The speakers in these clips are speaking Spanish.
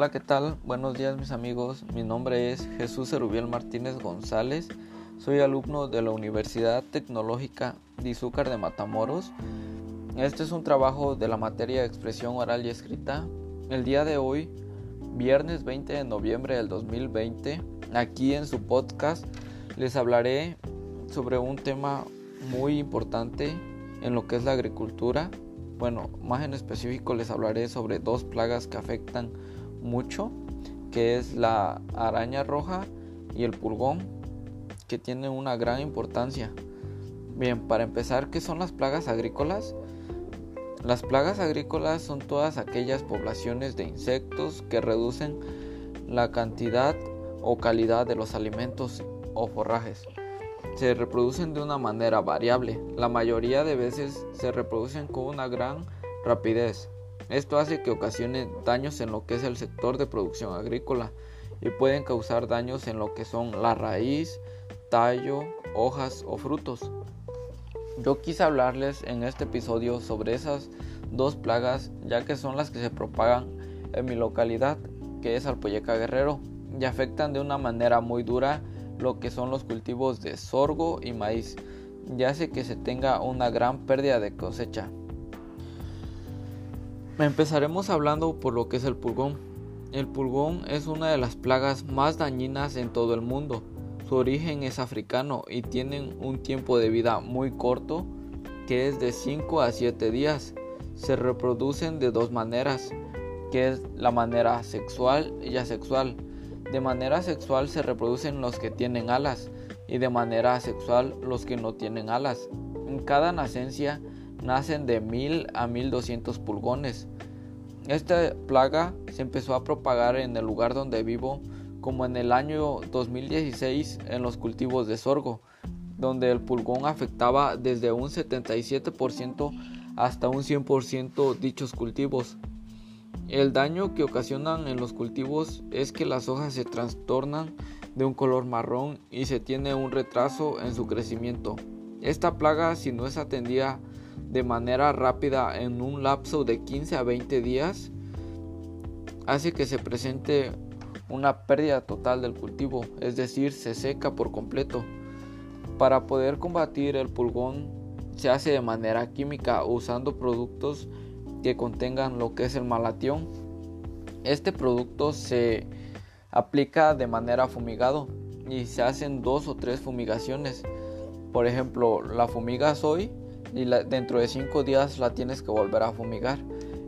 Hola, ¿qué tal? Buenos días mis amigos. Mi nombre es Jesús Erubiel Martínez González. Soy alumno de la Universidad Tecnológica de Izúcar de Matamoros. Este es un trabajo de la materia de expresión oral y escrita. El día de hoy, viernes 20 de noviembre del 2020, aquí en su podcast les hablaré sobre un tema muy importante en lo que es la agricultura. Bueno, más en específico les hablaré sobre dos plagas que afectan mucho, que es la araña roja y el pulgón, que tienen una gran importancia. Bien, para empezar, ¿qué son las plagas agrícolas? Las plagas agrícolas son todas aquellas poblaciones de insectos que reducen la cantidad o calidad de los alimentos o forrajes. Se reproducen de una manera variable. La mayoría de veces se reproducen con una gran rapidez. Esto hace que ocasione daños en lo que es el sector de producción agrícola y pueden causar daños en lo que son la raíz, tallo, hojas o frutos. Yo quise hablarles en este episodio sobre esas dos plagas ya que son las que se propagan en mi localidad que es Alpoyeca Guerrero y afectan de una manera muy dura lo que son los cultivos de sorgo y maíz y hace que se tenga una gran pérdida de cosecha. Empezaremos hablando por lo que es el pulgón. El pulgón es una de las plagas más dañinas en todo el mundo. Su origen es africano y tienen un tiempo de vida muy corto, que es de 5 a 7 días. Se reproducen de dos maneras, que es la manera sexual y asexual. De manera sexual se reproducen los que tienen alas y de manera asexual los que no tienen alas. En cada nacencia nacen de 1000 a 1200 pulgones. Esta plaga se empezó a propagar en el lugar donde vivo como en el año 2016 en los cultivos de sorgo, donde el pulgón afectaba desde un 77% hasta un 100% dichos cultivos. El daño que ocasionan en los cultivos es que las hojas se trastornan de un color marrón y se tiene un retraso en su crecimiento. Esta plaga, si no es atendida de manera rápida en un lapso de 15 a 20 días hace que se presente una pérdida total del cultivo, es decir, se seca por completo. Para poder combatir el pulgón se hace de manera química usando productos que contengan lo que es el malatión. Este producto se aplica de manera fumigado y se hacen dos o tres fumigaciones. Por ejemplo, la fumiga soy y dentro de 5 días la tienes que volver a fumigar.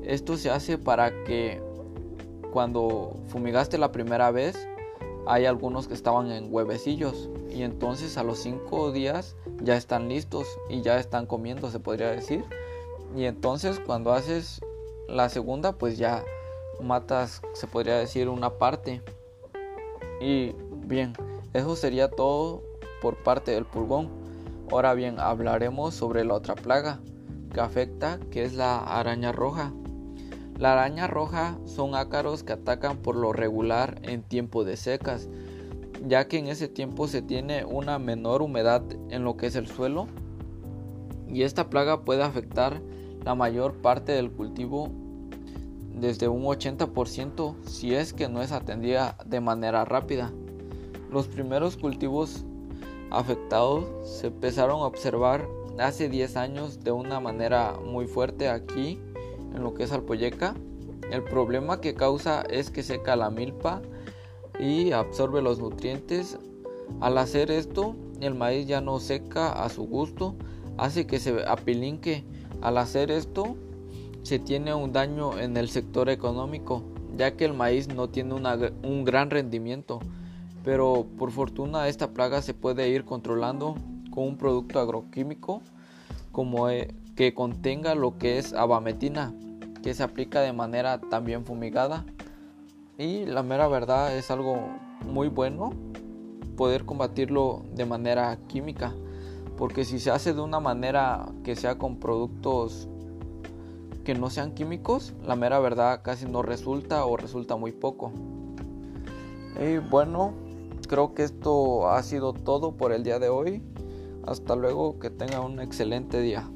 Esto se hace para que cuando fumigaste la primera vez hay algunos que estaban en huevecillos y entonces a los 5 días ya están listos y ya están comiendo se podría decir. Y entonces cuando haces la segunda pues ya matas se podría decir una parte. Y bien, eso sería todo por parte del pulgón. Ahora bien, hablaremos sobre la otra plaga que afecta, que es la araña roja. La araña roja son ácaros que atacan por lo regular en tiempo de secas, ya que en ese tiempo se tiene una menor humedad en lo que es el suelo y esta plaga puede afectar la mayor parte del cultivo desde un 80% si es que no es atendida de manera rápida. Los primeros cultivos afectados se empezaron a observar hace 10 años de una manera muy fuerte aquí en lo que es Alpoyeca. El problema que causa es que seca la milpa y absorbe los nutrientes. Al hacer esto, el maíz ya no seca a su gusto, hace que se apilinque. Al hacer esto, se tiene un daño en el sector económico, ya que el maíz no tiene un gran rendimiento pero por fortuna esta plaga se puede ir controlando con un producto agroquímico como eh, que contenga lo que es abametina que se aplica de manera también fumigada. Y la mera verdad es algo muy bueno poder combatirlo de manera química porque si se hace de una manera que sea con productos que no sean químicos la mera verdad casi no resulta o resulta muy poco. Y bueno creo que esto ha sido todo por el día de hoy. Hasta luego, que tenga un excelente día.